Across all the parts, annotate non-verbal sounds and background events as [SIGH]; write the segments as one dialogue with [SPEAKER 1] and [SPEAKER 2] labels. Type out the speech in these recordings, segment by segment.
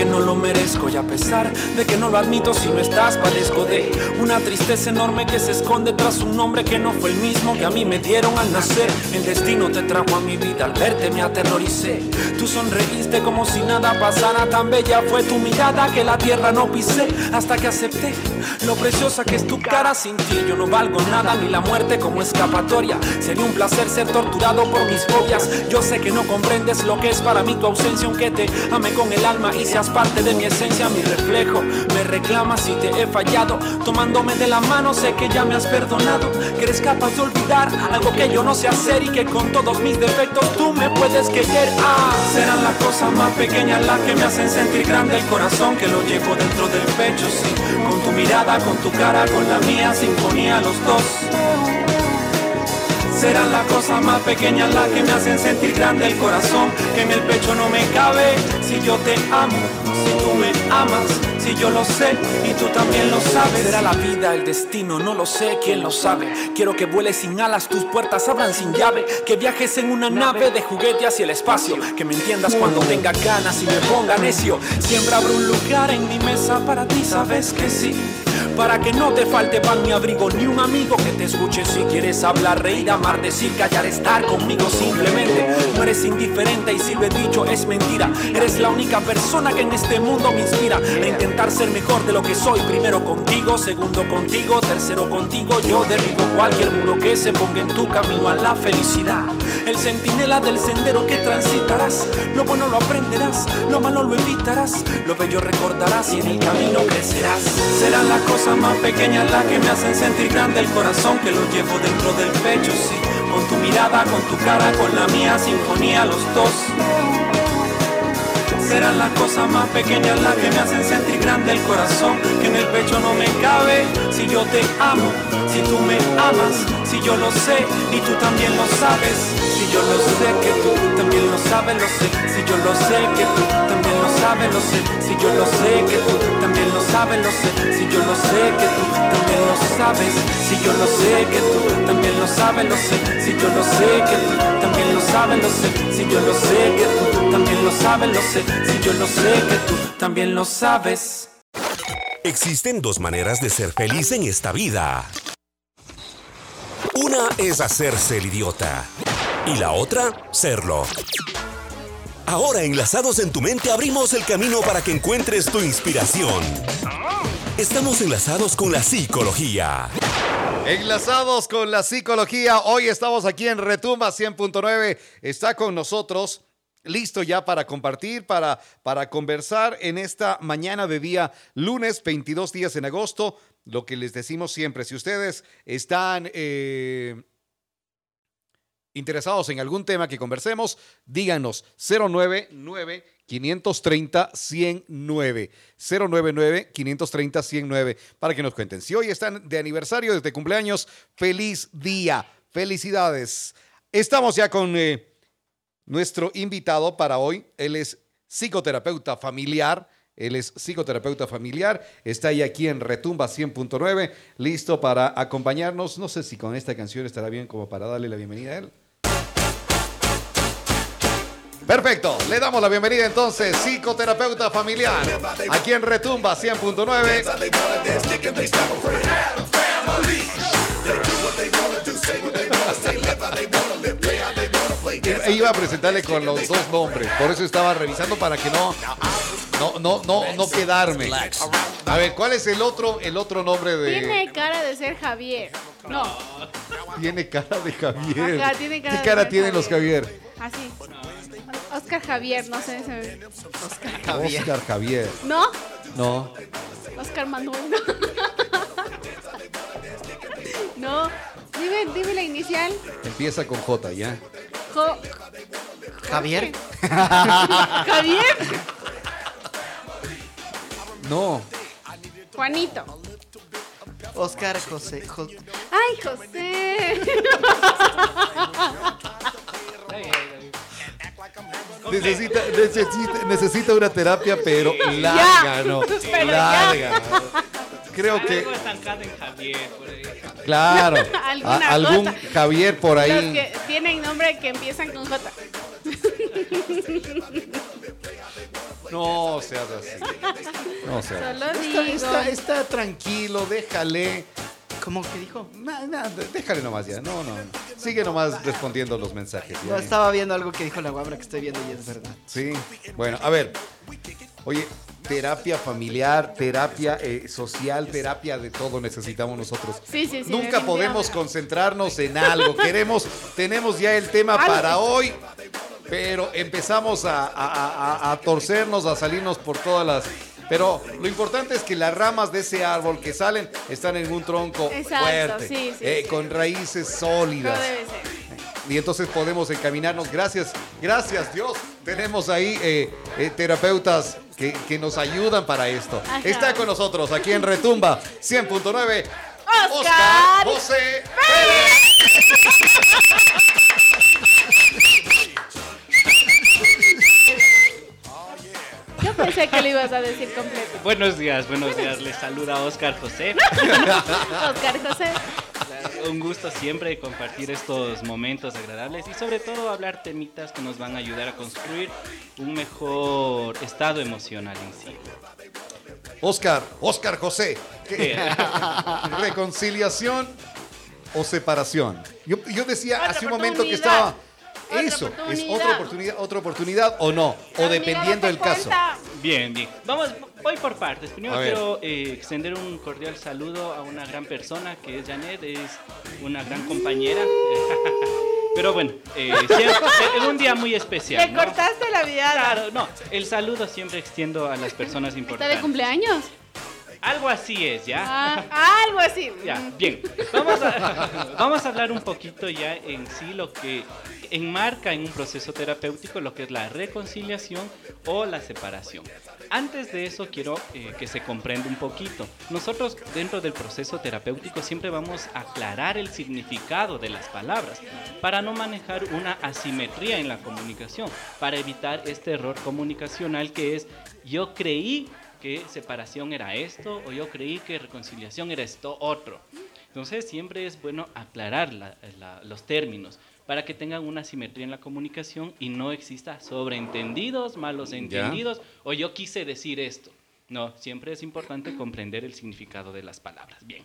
[SPEAKER 1] que no lo merezco y a pesar de que no lo admito si no estás padezco de una tristeza enorme que se esconde tras un nombre que no fue el mismo que a mí me dieron al nacer. El destino te trajo a mi vida, al verte me aterroricé. Tú sonreíste como si nada pasara, tan bella fue tu mirada que la tierra no pisé hasta que acepté lo preciosa que es tu cara sin ti. Yo no valgo nada ni la muerte como escapatoria. Sería un placer ser torturado por mis fobias. Yo sé que no comprendes lo que es para mí tu ausencia, aunque te ame con el alma y seas parte de mi esencia, mi reflejo. Me reclama si te he fallado, tomándome de la mano sé que ya me has perdonado, que eres capaz de olvidar algo que yo no sé hacer y que con todos mis defectos tú me puedes querer. Ah, serán las cosas más pequeñas las que me hacen sentir grande el corazón que lo llevo dentro del pecho, sí, con tu mirada, con tu cara, con la mía, sinfonía los dos. Serán las cosas más pequeñas las que me hacen sentir grande el corazón que en el pecho no me cabe. Si yo te amo, si tú me amas, si yo lo sé y tú también lo sabes. Será la vida, el destino, no lo sé, quién lo sabe. Quiero que vueles sin alas, tus puertas abran sin llave. Que viajes en una nave de juguete hacia el espacio. Que me entiendas cuando tenga ganas y me ponga necio. Siempre habrá un lugar en mi mesa para ti, sabes que sí para que no te falte pan ni abrigo, ni un amigo que te escuche si quieres hablar, reír, amar, decir, callar, estar conmigo simplemente. No eres indiferente y si lo he dicho es mentira. Eres la única persona que en este mundo me inspira a intentar ser mejor de lo que soy. Primero contigo, segundo contigo, tercero contigo. Yo derribo cualquier muro que se ponga en tu camino a la felicidad. El centinela del sendero que transitarás. Lo bueno lo aprenderás, lo malo lo evitarás. Lo bello recordarás y en el camino crecerás. Serán las más pequeñas las que me hacen sentir grande el corazón que lo llevo dentro del pecho, sí. Con tu mirada, con tu cara, con la mía, sinfonía los dos. Serán las cosas más pequeñas las que me hacen sentir grande el corazón que en el pecho no me cabe. Si yo te amo, si tú me amas, si yo lo sé y tú también lo sabes. Si yo lo sé que tú también lo sabes, lo sé. Si yo lo sé que tú también lo sabes, lo sé. Si yo lo sé que tú también lo sabes, lo sé. Si yo lo sé que tú también lo sabes. Si yo lo sé que tú también lo sabes, lo sé. Si yo lo sé que tú también lo sabes, lo sé. Si yo lo sé que tú también lo sabes, lo sé. Si yo lo sé que tú también lo sabes.
[SPEAKER 2] Existen dos maneras de ser feliz en esta vida. Una es hacerse el idiota y la otra, serlo. Ahora, enlazados en tu mente, abrimos el camino para que encuentres tu inspiración. Estamos enlazados con la psicología.
[SPEAKER 3] Enlazados con la psicología, hoy estamos aquí en Retumba 100.9. Está con nosotros, listo ya para compartir, para, para conversar en esta mañana de día lunes, 22 días en agosto. Lo que les decimos siempre, si ustedes están eh, interesados en algún tema que conversemos, díganos 099 530 109 099 530 109 para que nos cuenten. Si hoy están de aniversario, desde cumpleaños, feliz día, felicidades. Estamos ya con eh, nuestro invitado para hoy. Él es psicoterapeuta familiar. Él es psicoterapeuta familiar, está ahí aquí en Retumba 100.9, listo para acompañarnos. No sé si con esta canción estará bien como para darle la bienvenida a él. Perfecto, le damos la bienvenida entonces, psicoterapeuta familiar, aquí en Retumba 100.9. E iba a presentarle con los dos nombres, por eso estaba revisando para que no, no, no, no, no quedarme. A ver, ¿cuál es el otro, el otro nombre de?
[SPEAKER 4] Tiene cara de ser Javier. No,
[SPEAKER 3] Tiene cara de Javier.
[SPEAKER 4] Ajá, tiene cara
[SPEAKER 3] ¿Qué
[SPEAKER 4] de
[SPEAKER 3] cara
[SPEAKER 4] ser
[SPEAKER 3] tienen los Javier?
[SPEAKER 4] así. Oscar Javier, no sé. se-
[SPEAKER 3] Oscar Javier.
[SPEAKER 4] ¿No?
[SPEAKER 3] No.
[SPEAKER 4] Oscar Manuel. [LAUGHS] No. Dime, dime la inicial.
[SPEAKER 3] Empieza con J, ¿ya?
[SPEAKER 4] Jo-
[SPEAKER 5] Javier. [LAUGHS]
[SPEAKER 4] Javier.
[SPEAKER 3] No.
[SPEAKER 4] Juanito.
[SPEAKER 5] Oscar José. Jo-
[SPEAKER 4] Ay, José.
[SPEAKER 3] Necesita, necesita, necesita una terapia, pero larga, ¿no? [LAUGHS]
[SPEAKER 4] Pero
[SPEAKER 3] larga. Creo que,
[SPEAKER 6] Algo estancado en Javier, por ahí.
[SPEAKER 3] claro, [LAUGHS]
[SPEAKER 4] Alguna
[SPEAKER 3] a- algún
[SPEAKER 4] cosa.
[SPEAKER 3] Javier por
[SPEAKER 4] Los
[SPEAKER 3] ahí.
[SPEAKER 4] que tienen nombre que empiezan con J. [LAUGHS]
[SPEAKER 3] No seas así. No seas
[SPEAKER 4] Solo
[SPEAKER 3] así. Está,
[SPEAKER 4] digo.
[SPEAKER 3] está- está tranquilo, déjale.
[SPEAKER 5] ¿Cómo que dijo?
[SPEAKER 3] Déjale nomás ya. No, no. Sigue nomás respondiendo los mensajes. ya.
[SPEAKER 5] No estaba viendo algo que dijo la guabra que estoy viendo y es verdad.
[SPEAKER 3] Sí. Bueno, a ver. Oye, terapia familiar, terapia eh, social, terapia de todo necesitamos nosotros.
[SPEAKER 4] Sí, sí, sí,
[SPEAKER 3] Nunca podemos concentrarnos en algo. Queremos, tenemos ya el tema para hoy, pero empezamos a, a- a- a torcernos, a salirnos por todas las. Pero lo importante es que las ramas de ese árbol que salen están en un tronco
[SPEAKER 4] Exacto,
[SPEAKER 3] fuerte,
[SPEAKER 4] sí, sí,
[SPEAKER 3] eh,
[SPEAKER 4] sí.
[SPEAKER 3] con raíces
[SPEAKER 4] No
[SPEAKER 3] sólidas.
[SPEAKER 4] debe ser.
[SPEAKER 3] Y entonces podemos encaminarnos. Gracias, gracias Dios. Tenemos ahí eh, eh, terapeutas que, que nos ayudan para esto.
[SPEAKER 4] Ajá.
[SPEAKER 3] Está con nosotros aquí en Retumba 100.9.
[SPEAKER 4] Oscar
[SPEAKER 3] José [LAUGHS] [LAUGHS]
[SPEAKER 4] pensé que lo ibas a decir completo.
[SPEAKER 6] Buenos días, buenos días. Les saluda Oscar José. [LAUGHS]
[SPEAKER 4] Oscar José.
[SPEAKER 6] Un gusto siempre compartir estos momentos agradables y sobre todo hablar temitas que nos van a ayudar a construir un mejor estado emocional en sí.
[SPEAKER 3] Oscar, Oscar José. [LAUGHS] ¿Reconciliación o separación? Yo, yo decía
[SPEAKER 4] Otra
[SPEAKER 3] hace un momento que estaba. Eso, es otra oportunidad, otra oportunidad o no, o dependiendo del caso.
[SPEAKER 6] Bien, bien. Vamos, voy por partes. Primero
[SPEAKER 3] A ver.
[SPEAKER 6] quiero eh, extender un cordial saludo a una gran persona que es Janet, es una gran compañera. [LAUGHS] Pero bueno, eh, siempre- en un día muy especial.
[SPEAKER 4] Le
[SPEAKER 6] ¿no?
[SPEAKER 4] cortaste la vida.
[SPEAKER 6] Claro, no. El saludo siempre extiendo a las personas
[SPEAKER 4] ¿Está
[SPEAKER 6] importantes.
[SPEAKER 4] de cumpleaños?
[SPEAKER 6] Algo así es, ¿ya?
[SPEAKER 4] Ah, algo así.
[SPEAKER 6] Ya, bien. Vamos a, [LAUGHS] vamos a hablar un poquito ya en sí lo que enmarca en un proceso terapéutico lo que es la reconciliación o la separación. Antes de eso quiero eh, que se comprenda un poquito. Nosotros dentro del proceso terapéutico siempre vamos a aclarar el significado de las palabras para no manejar una asimetría en la comunicación, para evitar este error comunicacional que es yo creí que separación era esto o yo creí que reconciliación era esto otro. Entonces siempre es bueno aclarar la- la- los términos para que tengan una simetría en la comunicación y no exista sobreentendidos, malos entendidos o yo quise decir esto. No, siempre es importante comprender el significado de las palabras. Bien.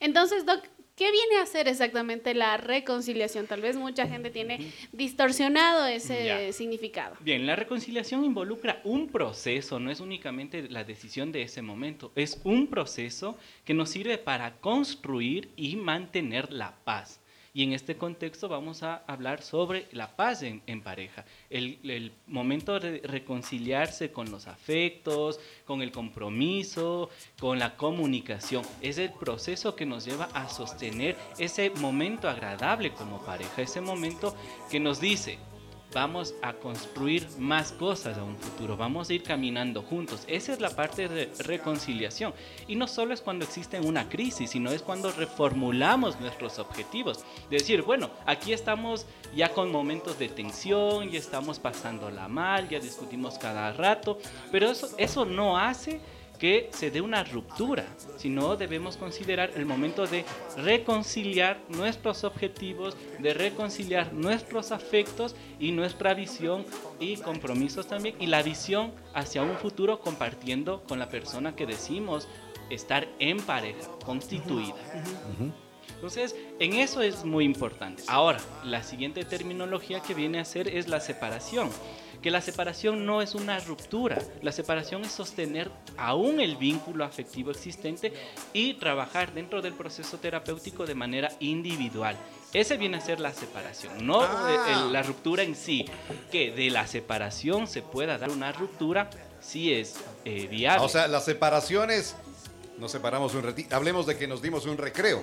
[SPEAKER 4] Entonces, Doc, ¿qué viene a ser exactamente la reconciliación? Tal vez mucha gente tiene distorsionado ese
[SPEAKER 6] Ya.
[SPEAKER 4] significado.
[SPEAKER 6] Bien, la reconciliación involucra un proceso, no es únicamente la decisión de ese momento, es un proceso que nos sirve para construir y mantener la paz. Y en este contexto vamos a hablar sobre la paz en, pareja, el, el momento de reconciliarse con los afectos, con el compromiso, con la comunicación. Es el proceso que nos lleva a sostener ese momento agradable como pareja, ese momento que nos dice, vamos a construir más cosas a un futuro, vamos a ir caminando juntos. Esa es la parte de reconciliación. Y no solo es cuando existe una crisis, sino es cuando reformulamos nuestros objetivos. Decir, bueno, aquí estamos ya con momentos de tensión, ya estamos pasándola mal, ya discutimos cada rato, pero eso, eso no hace que se dé una ruptura, sino debemos considerar el momento de reconciliar nuestros objetivos, de reconciliar nuestros afectos y nuestra visión y compromisos también, y la visión hacia un futuro compartiendo con la persona que decimos estar en pareja, constituida. Entonces, en eso es muy importante. Ahora, la siguiente terminología que viene a ser es la separación. Que la separación no es una ruptura, la separación es sostener aún el vínculo afectivo existente y trabajar dentro del proceso terapéutico de manera individual. Ese viene a ser la separación, no
[SPEAKER 3] Ah.
[SPEAKER 6] el- la ruptura en sí. Que de la separación se pueda dar una ruptura, sí es eh, viable.
[SPEAKER 3] O sea, las separaciones, nos separamos un ratito. Hablemos de que nos dimos un recreo.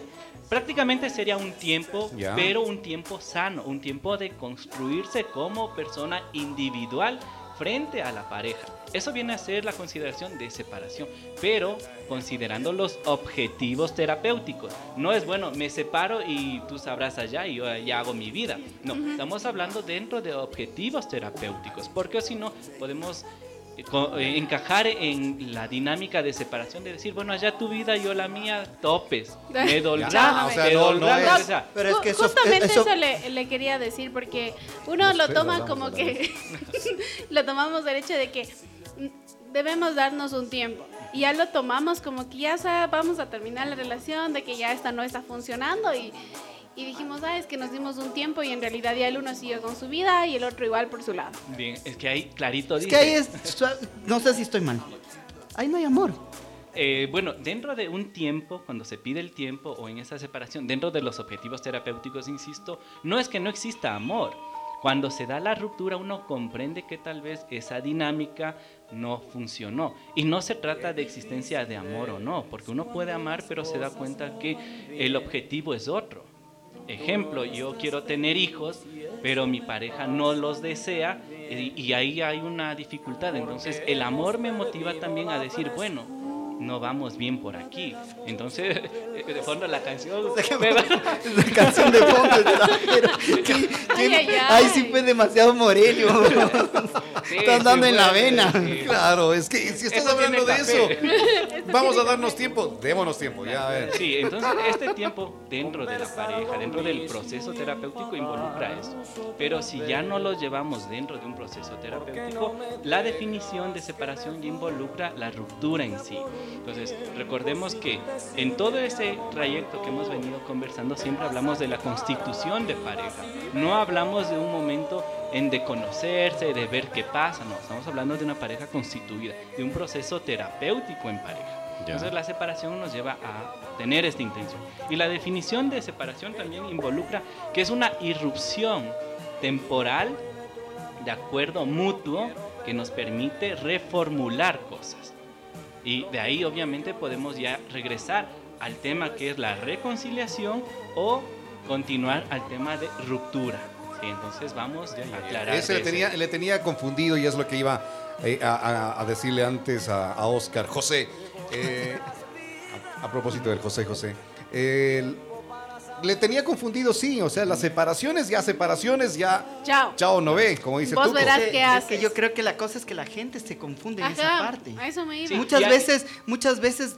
[SPEAKER 6] Prácticamente sería un tiempo,
[SPEAKER 3] Ya.
[SPEAKER 6] pero un tiempo sano, un tiempo de construirse como persona individual frente a la pareja. Eso viene a ser la consideración de separación, pero considerando los objetivos terapéuticos. No es bueno, me separo y tú sabrás allá y yo ya hago mi vida. No, estamos hablando dentro de objetivos terapéuticos, porque si no podemos encajar en la dinámica de separación de decir, bueno, allá tu vida, yo la mía, topes. [LAUGHS] Me doldrá.
[SPEAKER 5] Pero es
[SPEAKER 4] Ju-
[SPEAKER 5] que eso-
[SPEAKER 4] Justamente eso,
[SPEAKER 5] eso-
[SPEAKER 4] le, le quería decir, porque uno
[SPEAKER 3] Nos
[SPEAKER 4] lo toma como que. [LAUGHS] lo tomamos del hecho de que. debemos darnos un tiempo. Y ya lo tomamos como que ya vamos a terminar la relación, de que ya esta no está funcionando y, y dijimos, ah, es que nos dimos un tiempo y en realidad ya el uno siguió con su vida y el otro igual por su lado.
[SPEAKER 6] Bien, es que ahí clarito
[SPEAKER 5] Es
[SPEAKER 6] dice.
[SPEAKER 5] que ahí es. No sé si estoy mal. Ahí no hay amor.
[SPEAKER 6] Eh, bueno, dentro de un tiempo, cuando se pide el tiempo o en esa separación, dentro de los objetivos terapéuticos, insisto, no es que no exista amor. Cuando se da la ruptura, uno comprende que tal vez esa dinámica no funcionó. Y no se trata de existencia de amor o no, porque uno puede amar, pero se da cuenta que el objetivo es otro. Ejemplo, yo quiero tener hijos, pero mi pareja no los desea y, ahí hay una dificultad. Entonces el amor me motiva también a decir, bueno, no vamos bien por aquí. Entonces, [LAUGHS] de fondo la canción... [LAUGHS] me va- [LAUGHS]
[SPEAKER 5] La canción de fondo ¿qué-
[SPEAKER 4] Ay,
[SPEAKER 5] qué-
[SPEAKER 4] ay, ay.
[SPEAKER 5] Ahí sí fue demasiado Morelio.
[SPEAKER 6] Sí,
[SPEAKER 5] Estás
[SPEAKER 6] sí,
[SPEAKER 5] dando en la vena.
[SPEAKER 6] sí.
[SPEAKER 3] Claro, es que si estás
[SPEAKER 6] Eso
[SPEAKER 3] hablando de eso, vamos a darnos tiempo, démonos tiempo, ya a ver.
[SPEAKER 6] Sí, entonces este tiempo dentro de la pareja, dentro del proceso terapéutico involucra eso. Pero si ya no lo llevamos dentro de un proceso terapéutico, la definición de separación ya involucra la ruptura en sí. Entonces, recordemos que en todo ese trayecto que hemos venido conversando siempre hablamos de la constitución de pareja. No hablamos de un momento en de conocerse, de ver qué pasa, no, estamos hablando de una pareja constituida, de un proceso terapéutico en pareja. Entonces la separación nos lleva a tener esta intención. Y la definición de separación también involucra que es una irrupción temporal de acuerdo mutuo que nos permite reformular cosas. Y de ahí obviamente podemos ya regresar al tema que es la reconciliación o continuar al tema de ruptura. Sí, entonces vamos a aclarar.
[SPEAKER 3] Ese le tenía, le tenía confundido y es lo que iba eh, a, a- a decirle antes a, a Oscar. José, eh, a, a propósito del José José, el- le tenía confundido, sí, o sea, las separaciones, ya separaciones, ya
[SPEAKER 4] Chao.
[SPEAKER 3] chao no ve, como dice
[SPEAKER 4] Vos
[SPEAKER 3] Tuco.
[SPEAKER 4] verás
[SPEAKER 5] Es
[SPEAKER 4] qué
[SPEAKER 5] que
[SPEAKER 4] haces.
[SPEAKER 5] yo creo que la cosa es que la gente se confunde en esa
[SPEAKER 4] Ajá,
[SPEAKER 5] parte.
[SPEAKER 4] a eso me iba.
[SPEAKER 6] Sí.
[SPEAKER 5] Muchas veces, muchas veces,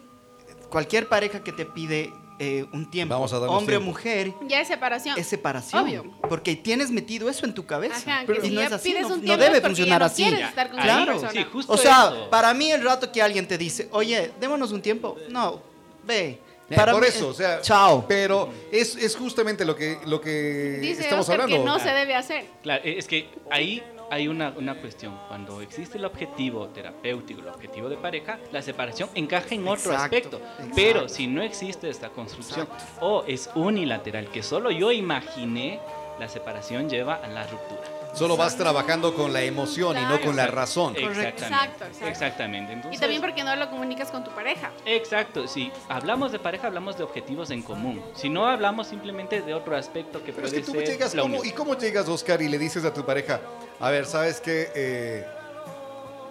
[SPEAKER 5] cualquier pareja que te pide eh, un tiempo,
[SPEAKER 3] Vamos a darnos
[SPEAKER 5] hombre
[SPEAKER 3] tiempo.
[SPEAKER 5] o mujer,
[SPEAKER 4] Ya es separación.
[SPEAKER 5] es separación.
[SPEAKER 4] Obvio.
[SPEAKER 5] Porque tienes metido eso en tu cabeza.
[SPEAKER 4] Ajá, que
[SPEAKER 5] y
[SPEAKER 4] si
[SPEAKER 5] no
[SPEAKER 4] ya
[SPEAKER 5] es así,
[SPEAKER 4] pides
[SPEAKER 5] no,
[SPEAKER 4] un
[SPEAKER 5] no
[SPEAKER 4] tiempo
[SPEAKER 5] debe
[SPEAKER 4] es porque
[SPEAKER 5] funcionar
[SPEAKER 4] ya no
[SPEAKER 5] así.
[SPEAKER 4] quieres estar con esa
[SPEAKER 5] Claro.
[SPEAKER 4] persona.
[SPEAKER 6] Sí, justo
[SPEAKER 5] O sea,
[SPEAKER 6] eso.
[SPEAKER 5] para mí el rato que alguien te dice, oye, démonos un tiempo, no, ve.
[SPEAKER 3] Eh,
[SPEAKER 5] Para
[SPEAKER 3] por
[SPEAKER 5] mí,
[SPEAKER 3] eso, o sea,
[SPEAKER 5] chao.
[SPEAKER 3] Pero es, es justamente lo que, lo que
[SPEAKER 4] Dice
[SPEAKER 3] estamos
[SPEAKER 4] Oscar
[SPEAKER 3] hablando.
[SPEAKER 4] que no se debe hacer.
[SPEAKER 6] Claro, e, es que ahí hay una, una cuestión. Cuando existe el objetivo terapéutico, el objetivo de pareja, la separación encaja en otro
[SPEAKER 5] Exacto,
[SPEAKER 6] aspecto.
[SPEAKER 5] exacto.
[SPEAKER 6] Pero si no existe esta construcción o es unilateral, que solo yo imaginé, la separación lleva a la ruptura.
[SPEAKER 3] Solo vas trabajando con la emoción y no con la razón.
[SPEAKER 6] Exactamente.
[SPEAKER 4] Exacto, exacto.
[SPEAKER 6] Exactamente.
[SPEAKER 4] Y también porque no lo comunicas con tu pareja.
[SPEAKER 6] Exacto, si hablamos de pareja, hablamos de objetivos en común. Si no, hablamos simplemente de otro aspecto que
[SPEAKER 3] Pero es que tú
[SPEAKER 6] ser
[SPEAKER 3] llegas,
[SPEAKER 6] la
[SPEAKER 3] ¿cómo-
[SPEAKER 6] unión.
[SPEAKER 3] ¿y cómo llegas, Oscar, y le dices a tu pareja, a ver, ¿sabes qué? Eh,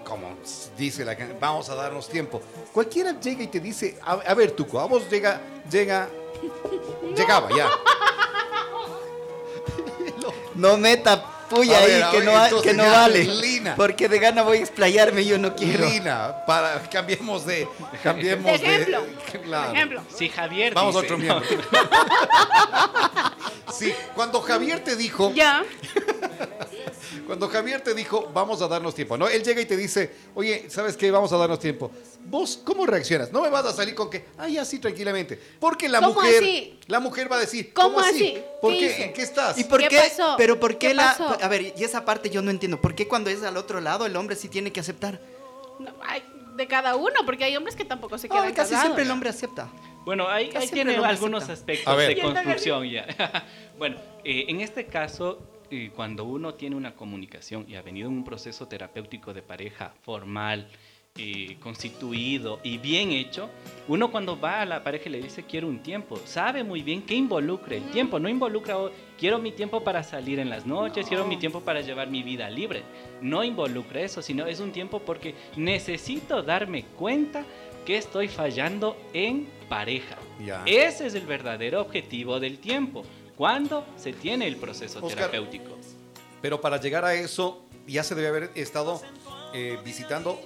[SPEAKER 3] como dice la gente, vamos a darnos tiempo. Cualquiera llega y te dice, a, a ver, Tuco, a vos llega, llega, [LAUGHS] llegaba ya. [LAUGHS]
[SPEAKER 5] No meta puya
[SPEAKER 3] A
[SPEAKER 5] ahí
[SPEAKER 3] ver, a
[SPEAKER 5] que,
[SPEAKER 3] ver,
[SPEAKER 5] no, va-
[SPEAKER 3] entonces
[SPEAKER 5] que no
[SPEAKER 3] ya,
[SPEAKER 5] vale.
[SPEAKER 3] Lina.
[SPEAKER 5] Porque de gana voy a explayarme y yo no quiero.
[SPEAKER 3] Lina, para, cambiemos de, cambiemos
[SPEAKER 4] De
[SPEAKER 3] de,
[SPEAKER 4] ejemplo.
[SPEAKER 3] claro.
[SPEAKER 4] Por ejemplo.
[SPEAKER 6] Si Javier
[SPEAKER 3] Vamos a otro
[SPEAKER 6] no,
[SPEAKER 3] miembro. [LAUGHS] Sí, cuando Javier te dijo,
[SPEAKER 4] Ya.
[SPEAKER 3] Cuando Javier te dijo, vamos a darnos tiempo, ¿no? Él llega y te dice, oye, ¿sabes qué? Vamos a darnos tiempo. ¿Vos cómo reaccionas? No me vas a salir con que, ay, así tranquilamente. Porque la
[SPEAKER 4] ¿Cómo
[SPEAKER 3] mujer,
[SPEAKER 4] así?
[SPEAKER 3] la mujer va a decir,
[SPEAKER 4] ¿Cómo
[SPEAKER 3] ¿cómo,
[SPEAKER 4] así?
[SPEAKER 3] ¿Por
[SPEAKER 4] ¿Qué
[SPEAKER 3] qué? ¿En qué estás?
[SPEAKER 5] ¿Y por
[SPEAKER 4] ¿Qué
[SPEAKER 5] qué?
[SPEAKER 4] pasó?
[SPEAKER 5] Pero ¿por qué,
[SPEAKER 4] ¿Qué
[SPEAKER 5] la
[SPEAKER 4] pasó?
[SPEAKER 5] a ver, y esa parte yo no entiendo, ¿por qué cuando es al otro lado el hombre sí tiene que aceptar?
[SPEAKER 4] No, ay, de cada uno, porque hay hombres que tampoco se
[SPEAKER 5] Ay,
[SPEAKER 4] quedan
[SPEAKER 5] casi
[SPEAKER 4] casados.
[SPEAKER 5] siempre el hombre acepta.
[SPEAKER 6] Bueno, ahí, ahí tiene algunos
[SPEAKER 5] acepta.
[SPEAKER 6] aspectos de construcción ya. [LAUGHS] bueno, eh, en este caso, eh, cuando uno tiene una comunicación y ha venido en un proceso terapéutico de pareja formal, eh, constituido y bien hecho, uno cuando va a la pareja y le dice quiero un tiempo, sabe muy bien qué involucra el tiempo. No involucra oh, quiero mi tiempo para salir en las noches, quiero mi tiempo para llevar mi vida libre. No involucra eso, sino es un tiempo porque necesito darme cuenta que estoy fallando en pareja.
[SPEAKER 3] Ya.
[SPEAKER 6] Ese es el verdadero objetivo del tiempo. Cuando se tiene el proceso
[SPEAKER 3] Oscar.
[SPEAKER 6] terapéutico.
[SPEAKER 3] Pero para llegar a eso, ya se debe haber estado eh, visitando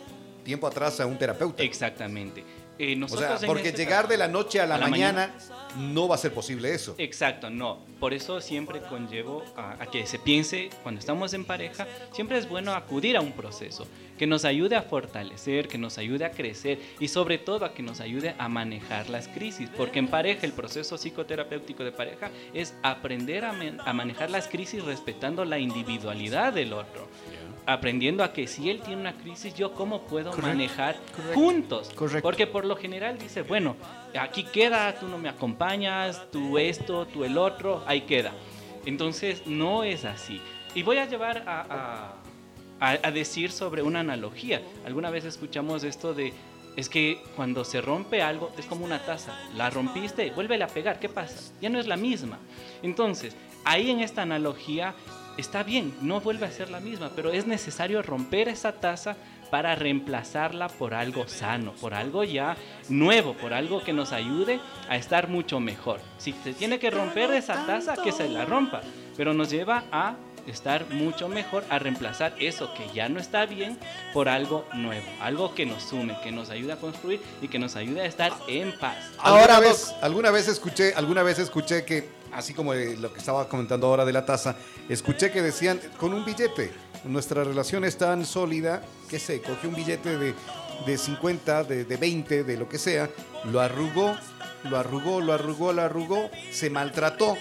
[SPEAKER 3] tiempo atrás a un terapeuta.
[SPEAKER 6] Exactamente. eh,
[SPEAKER 3] O
[SPEAKER 6] nosotros
[SPEAKER 3] sea,
[SPEAKER 6] en
[SPEAKER 3] porque
[SPEAKER 6] este
[SPEAKER 3] llegar de la noche a la,
[SPEAKER 6] a la
[SPEAKER 3] mañana, no va a ser posible eso.
[SPEAKER 6] Exacto, no. Por eso siempre conllevo a, a que se piense, cuando estamos en pareja, siempre es bueno acudir a un proceso que nos ayude a fortalecer, que nos ayude a crecer y sobre todo a que nos ayude a manejar las crisis. Porque en pareja, el proceso psicoterapéutico de pareja es aprender a, a manejar las crisis respetando la individualidad del otro. Aprendiendo a que si él tiene una crisis, yo cómo puedo manejar juntos.
[SPEAKER 5] Correcto.
[SPEAKER 6] Porque por lo general dice, bueno, aquí queda, tú no me acompañas, tú esto, tú el otro, ahí queda. Entonces no es así. Y voy a llevar a, a- a- a decir sobre una analogía. Alguna vez escuchamos esto de, es que cuando se rompe algo es como una taza, la rompiste, vuélvele a pegar, ¿qué pasa? Ya no es la misma. Entonces, ahí en esta analogía está bien, no vuelve a ser la misma, pero es necesario romper esa taza para reemplazarla por algo sano, por algo ya nuevo, por algo que nos ayude a estar mucho mejor. Si se tiene que romper esa taza, que se la rompa, pero nos lleva a estar mucho mejor, a reemplazar eso que ya no está bien por algo nuevo, algo que nos sume, que nos ayude a construir y que nos ayude a estar en paz.
[SPEAKER 3] Ahora vez, alguna vez escuché, alguna vez escuché que, así como eh, lo que estaba comentando ahora de la taza, escuché que decían con un billete. Nuestra relación es tan sólida que se cogió un billete de, de 50, de, de 20, de lo que sea, lo arrugó, lo arrugó, lo arrugó, lo arrugó, se maltrató,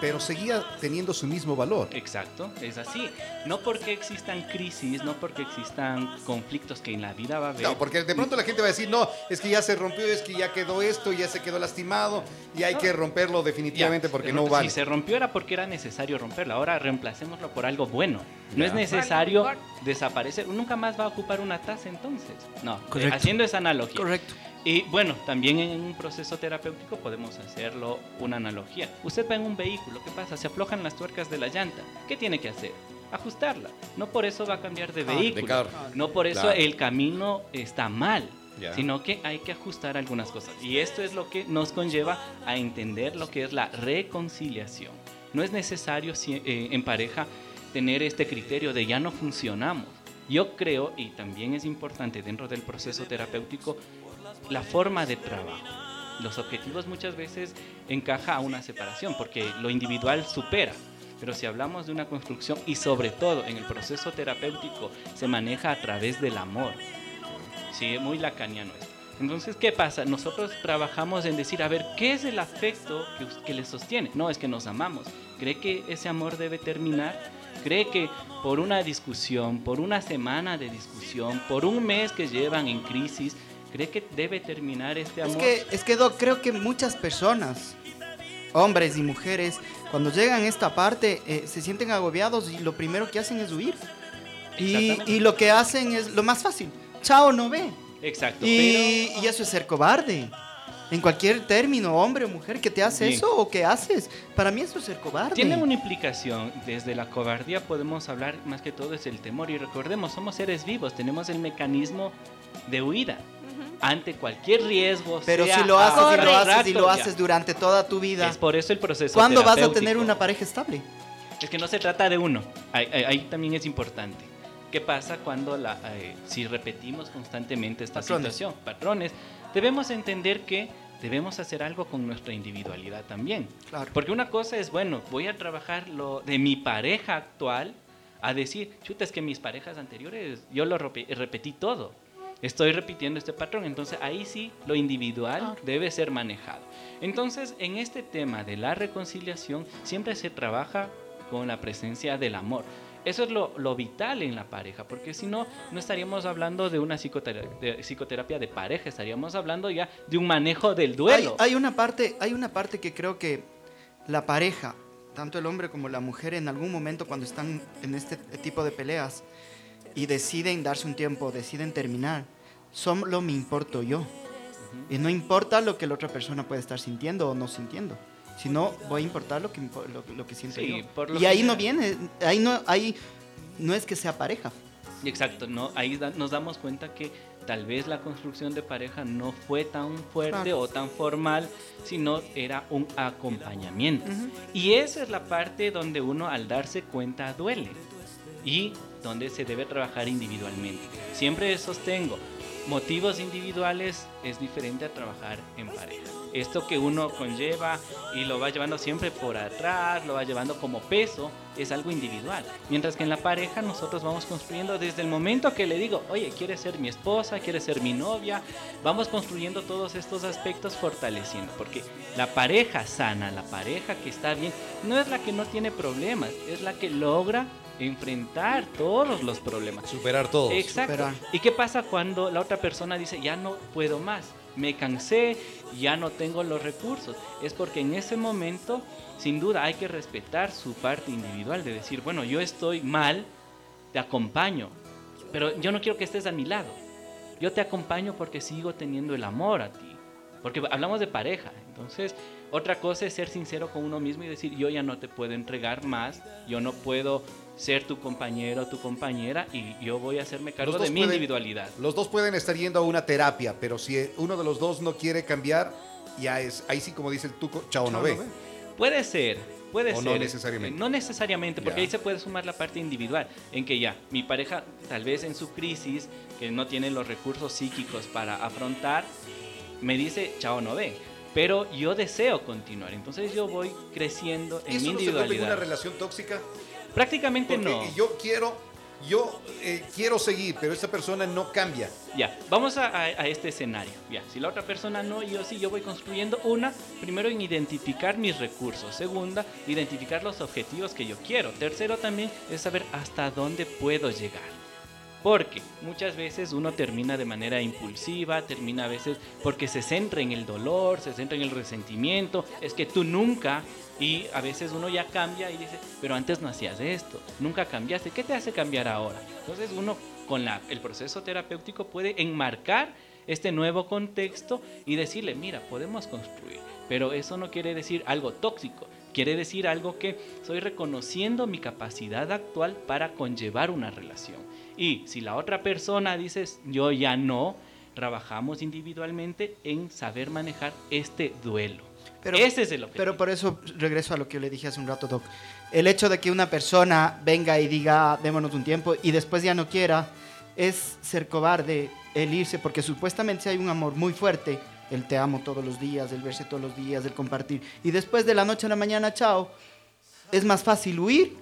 [SPEAKER 3] pero seguía teniendo su mismo valor.
[SPEAKER 6] Exacto, es así. No porque existan crisis, no porque existan conflictos que en la vida va a haber.
[SPEAKER 3] No, porque de pronto la gente va a decir, no, es que ya se rompió, es que ya quedó esto, ya se quedó lastimado y hay
[SPEAKER 6] No.
[SPEAKER 3] que romperlo
[SPEAKER 6] Ya,
[SPEAKER 3] definitivamente porque
[SPEAKER 6] si
[SPEAKER 3] no vale.
[SPEAKER 6] se rompió era porque era necesario romperlo. Ahora reemplacémoslo por algo bueno. No
[SPEAKER 3] Ya.
[SPEAKER 6] es necesario desaparecer. Nunca más va a ocupar una taza entonces. No, eh,
[SPEAKER 5] Correcto.
[SPEAKER 6] haciendo esa analogía.
[SPEAKER 5] Correcto.
[SPEAKER 6] Y bueno, también en un proceso terapéutico podemos hacerlo una analogía. Usted va en un vehículo, ¿qué pasa? Se aflojan las tuercas de la llanta. ¿Qué tiene que hacer? Ajustarla. No por eso va a cambiar de
[SPEAKER 5] Ah, de
[SPEAKER 6] vehículo.
[SPEAKER 3] carro.
[SPEAKER 6] No por eso
[SPEAKER 3] Claro.
[SPEAKER 6] el camino está mal.
[SPEAKER 3] Ya.
[SPEAKER 6] Sino que hay que ajustar algunas cosas. Y esto es lo que nos conlleva a entender lo que es la reconciliación. No es necesario si- eh, en pareja tener este criterio de ya no funcionamos. Yo creo, y también es importante dentro del proceso terapéutico, la forma de trabajo. Los objetivos muchas veces encaja a una separación porque lo individual supera. Pero si hablamos de una construcción y sobre todo en el proceso terapéutico se maneja a través del amor. Sí, muy lacaniano esto. Entonces, ¿qué pasa? Nosotros trabajamos en decir, a ver, ¿qué es el afecto que, que le sostiene? No, es que nos amamos. ¿Cree que ese amor debe terminar? ¿Cree que por una discusión, por una semana de discusión, por un mes que llevan en crisis, cree que debe terminar este amor?
[SPEAKER 5] Es que, es que Doc, creo que muchas personas, hombres y mujeres, cuando llegan a esta parte, eh, se sienten agobiados y lo primero que hacen es huir. Y, y lo que hacen es lo más fácil. Chao, no ve.
[SPEAKER 6] Exacto.
[SPEAKER 5] Y,
[SPEAKER 6] pero-
[SPEAKER 5] y eso es ser cobarde. En cualquier término, hombre o mujer, que te hace
[SPEAKER 6] Bien.
[SPEAKER 5] eso o que haces. Para mí eso es ser cobarde.
[SPEAKER 6] Tiene una implicación, desde la cobardía podemos hablar más que todo es el temor y recordemos, somos seres vivos, tenemos el mecanismo de huida ante cualquier riesgo.
[SPEAKER 5] Pero
[SPEAKER 6] sea
[SPEAKER 5] si lo haces y lo haces y lo haces durante toda tu vida,
[SPEAKER 6] Es por eso el proceso
[SPEAKER 5] ¿cuándo vas a tener una pareja estable?
[SPEAKER 6] Es que no se trata de uno, ahí, ahí- ahí también es importante. ¿Qué pasa cuando la, eh, si repetimos constantemente esta
[SPEAKER 5] Patrones.
[SPEAKER 6] situación? Patrones. Debemos entender que debemos hacer algo con nuestra individualidad también.
[SPEAKER 5] Claro.
[SPEAKER 6] Porque una cosa es, bueno, voy a trabajar lo de mi pareja actual a decir, chuta, es que mis parejas anteriores, yo lo repe- repetí todo. Estoy repitiendo este patrón. Entonces ahí sí lo individual debe ser manejado. Entonces en este tema de la reconciliación siempre se trabaja con la presencia del amor. Eso es lo, lo vital en la pareja, porque si no, no estaríamos hablando de una psicoterapia de, psicoterapia de pareja, estaríamos hablando ya de un manejo del
[SPEAKER 5] Hay,
[SPEAKER 6] duelo.
[SPEAKER 5] hay una parte, hay una parte que creo que la pareja, tanto el hombre como la mujer, en algún momento cuando están en este tipo de peleas y deciden darse un tiempo, deciden terminar, solo me importo yo. Y no importa lo que la otra persona puede estar sintiendo o no sintiendo, sino voy a importar lo que, lo, lo que siento
[SPEAKER 6] Sí,
[SPEAKER 5] yo.
[SPEAKER 6] por lo
[SPEAKER 5] Y ahí no viene, ahí no, ahí no es que sea pareja.
[SPEAKER 6] Exacto, no, ahí da- nos damos cuenta que tal vez la construcción de pareja no fue tan fuerte o tan formal, sino era un acompañamiento. Y esa es la parte donde uno al darse cuenta duele y donde se debe trabajar individualmente. Siempre sostengo, motivos individuales es diferente a trabajar en pareja. Esto que uno conlleva y lo va llevando siempre por atrás, lo va llevando como peso, es algo individual. Mientras que en la pareja nosotros vamos construyendo desde el momento que le digo, oye, ¿quieres ser mi esposa? ¿Quieres ser mi novia? Vamos construyendo todos estos aspectos fortaleciendo. Porque la pareja sana, la pareja que está bien, no es la que no tiene problemas, es la que logra enfrentar todos los problemas.
[SPEAKER 3] Superar todo.
[SPEAKER 6] Exacto.
[SPEAKER 5] Superar.
[SPEAKER 6] ¿Y qué pasa cuando la otra persona dice, ya no puedo más, me cansé, ya no tengo los recursos? Es porque en ese momento, sin duda, hay que respetar su parte individual de decir, bueno, yo estoy mal, te acompaño, pero yo no quiero que estés a mi lado. Yo te acompaño porque sigo teniendo el amor a ti. Porque hablamos de pareja. Entonces, otra cosa es ser sincero con uno mismo y decir, yo ya no te puedo entregar más, yo no puedo ser tu compañero, tu compañera y yo voy a hacerme cargo de mi
[SPEAKER 3] pueden-
[SPEAKER 6] individualidad.
[SPEAKER 3] Los dos pueden estar yendo a una terapia, pero si uno de los dos no quiere cambiar, ya es, ahí sí como dice el tuco, chao, no ve.
[SPEAKER 6] Puede ser, puede
[SPEAKER 3] O
[SPEAKER 6] ser.
[SPEAKER 3] no necesariamente.
[SPEAKER 6] No necesariamente, porque
[SPEAKER 3] Ya.
[SPEAKER 6] ahí se puede sumar la parte individual, en que ya, mi pareja tal vez en su crisis, que no tiene los recursos psíquicos para afrontar, me dice, chao, no ve. Pero yo deseo continuar, entonces yo voy creciendo en mi
[SPEAKER 3] ¿Eso no se vuelve una
[SPEAKER 6] individualidad.
[SPEAKER 3] relación tóxica?
[SPEAKER 6] Prácticamente no.
[SPEAKER 3] yo quiero, yo eh, quiero seguir, pero esa persona no cambia.
[SPEAKER 6] Ya, vamos a, a- a este escenario. Ya, si la otra persona no, yo sí, yo voy construyendo una, primero en identificar mis recursos. Segunda, identificar los objetivos que yo quiero. Tercero también es saber hasta dónde puedo llegar. Porque muchas veces uno termina de manera impulsiva, termina a veces porque se centra en el dolor, se centra en el resentimiento, es que tú nunca, y a veces uno ya cambia y dice, pero antes no hacías esto, nunca cambiaste, ¿qué te hace cambiar ahora? Entonces uno con la- el proceso terapéutico puede enmarcar este nuevo contexto y decirle, mira, podemos construir, pero eso no quiere decir algo tóxico, quiere decir algo que estoy reconociendo mi capacidad actual para conllevar una relación. Y si la otra persona dice, yo ya no, trabajamos individualmente en saber manejar este duelo.
[SPEAKER 5] Pero-
[SPEAKER 6] Ese es el objetivo.
[SPEAKER 5] Pero por eso regreso a lo que yo le dije hace un rato, Doc. El hecho de que una persona venga y diga, démonos un tiempo, y después ya no quiera, es ser cobarde el irse, porque supuestamente si hay un amor muy fuerte, el te amo todos los días, el verse todos los días, el compartir, y después de la noche a la mañana, chao, es más fácil huir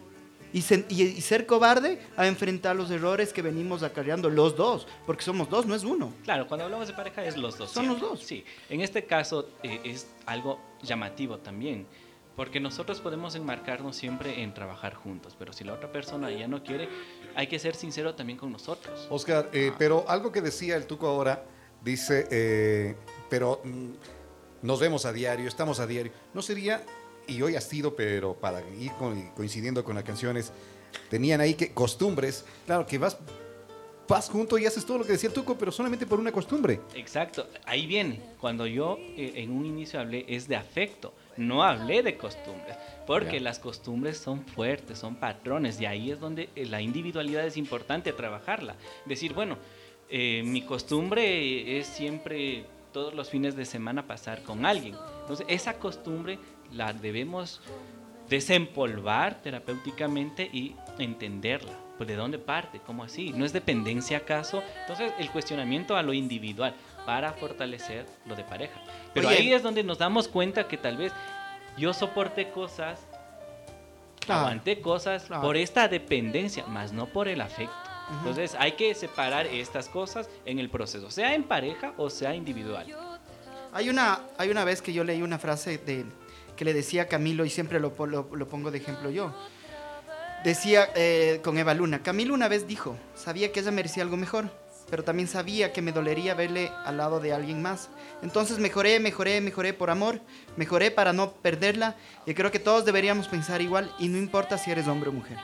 [SPEAKER 5] y, sen- y- y ser cobarde a enfrentar los errores que venimos acarreando los dos, porque somos dos, no es uno.
[SPEAKER 6] Claro, cuando hablamos de pareja es los dos.
[SPEAKER 5] Son los dos.
[SPEAKER 6] Sí, en este caso eh, es algo llamativo también, porque nosotros podemos enmarcarnos siempre en trabajar juntos, pero si la otra persona ya no quiere, hay que ser sincero también con nosotros.
[SPEAKER 3] Oscar, eh, pero algo que decía el tuco ahora, dice, eh, pero mm, nos vemos a diario, estamos a diario. ¿No sería, y hoy ha sido, pero para ir coincidiendo con las canciones, tenían ahí que costumbres, claro, que vas, vas junto y haces todo lo que decía el tuco, pero solamente por una costumbre.
[SPEAKER 6] Exacto, ahí viene. Cuando yo eh, en un inicio hablé es de afecto, no hablé de costumbres, porque las costumbres son fuertes, son patrones, y ahí es donde eh, la individualidad es importante trabajarla. Decir, bueno, eh, mi costumbre es siempre todos los fines de semana pasar con alguien. Entonces, esa costumbre la debemos desempolvar terapéuticamente y entenderla. Pues de dónde parte, cómo así, no es dependencia acaso. Entonces el cuestionamiento a lo individual para fortalecer lo de pareja. Pero
[SPEAKER 5] Oye.
[SPEAKER 6] ahí es donde nos damos cuenta que tal vez yo soporté cosas,
[SPEAKER 5] Claro.
[SPEAKER 6] aguanté cosas
[SPEAKER 5] Claro.
[SPEAKER 6] por esta dependencia, más no por el afecto.
[SPEAKER 5] Ujú.
[SPEAKER 6] Entonces hay que separar estas cosas en el proceso, sea en pareja o sea individual.
[SPEAKER 5] Hay una, hay una vez que yo leí una frase de, que le decía Camilo y siempre lo, lo- lo pongo de ejemplo yo. Decía eh, con Eva Luna, Camilo una vez dijo, sabía que ella merecía algo mejor, pero también sabía que me dolería verle al lado de alguien más. Entonces mejoré, mejoré, mejoré por amor, mejoré para no perderla y creo que todos deberíamos pensar igual y no importa si eres hombre o mujer.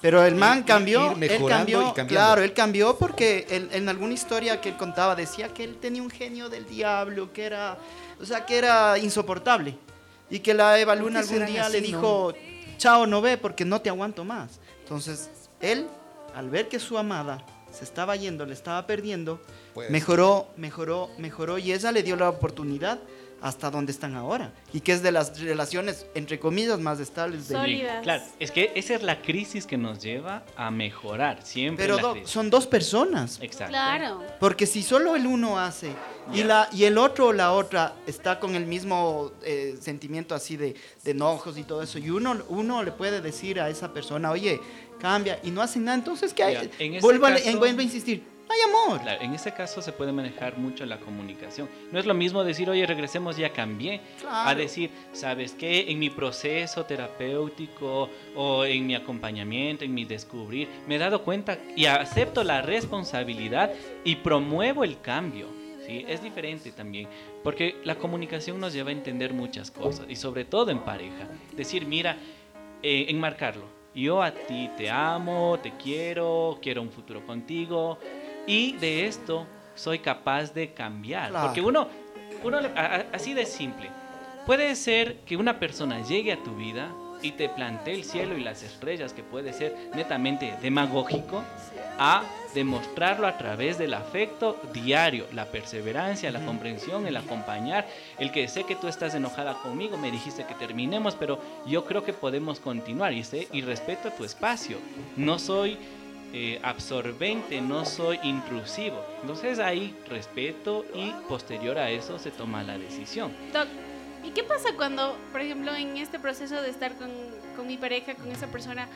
[SPEAKER 5] Pero el man cambió, él cambió, claro, él cambió porque él- en alguna historia que él contaba decía que él tenía un genio del diablo, que era, o sea, que era insoportable. Y que la Eva Luna algún día le dijo, chao, no ve porque no te aguanto más. Entonces, él, al ver que su amada se estaba yendo, le estaba perdiendo,
[SPEAKER 3] Pues-
[SPEAKER 5] mejoró, mejoró, mejoró y ella le dio la oportunidad hasta donde están ahora. Y que es de las relaciones, entre comillas, más estables de
[SPEAKER 4] Sólidas.
[SPEAKER 6] Claro, es que esa es la crisis que nos lleva a mejorar siempre.
[SPEAKER 5] Pero
[SPEAKER 6] la
[SPEAKER 5] do-
[SPEAKER 6] crisis.
[SPEAKER 5] son dos personas.
[SPEAKER 6] Exacto.
[SPEAKER 4] Claro.
[SPEAKER 5] Porque si solo el uno hace y, la, y el otro o la otra está con el mismo eh, sentimiento así de, de enojos y todo eso, y uno, uno le puede decir a esa persona, oye, cambia, y no hacen nada, entonces que hay,
[SPEAKER 6] Ya, en
[SPEAKER 5] vuelvo, a,
[SPEAKER 6] caso-
[SPEAKER 5] vuelvo a insistir, hay amor.
[SPEAKER 6] En ese caso se puede manejar mucho la comunicación. No es lo mismo decir, oye, regresemos, ya cambié, a
[SPEAKER 5] Claro.
[SPEAKER 6] decir, ¿sabes qué? En mi proceso terapéutico o en mi acompañamiento, en mi descubrir, me he dado cuenta y acepto la responsabilidad y promuevo el cambio. ¿sí? Es diferente también, porque la comunicación nos lleva a entender muchas cosas y sobre todo en pareja. Decir, mira, eh, enmarcarlo. Yo a ti te amo, te quiero, quiero un futuro contigo y de esto soy capaz de cambiar.
[SPEAKER 5] Claro.
[SPEAKER 6] Porque uno, uno le- a- así de simple, puede ser que una persona llegue a tu vida y te plantee el cielo y las estrellas, que puede ser netamente demagógico, a demostrarlo a través del afecto diario, la perseverancia, la comprensión, el acompañar, el que sé que tú estás enojada conmigo, me dijiste que terminemos, pero yo creo que podemos continuar y sé y respeto tu espacio. No soy eh, absorbente, no soy intrusivo. Entonces ahí respeto y posterior a eso se toma la decisión.
[SPEAKER 4] ¿y qué pasa cuando, por ejemplo, en este proceso de estar con, mi pareja, con esa persona,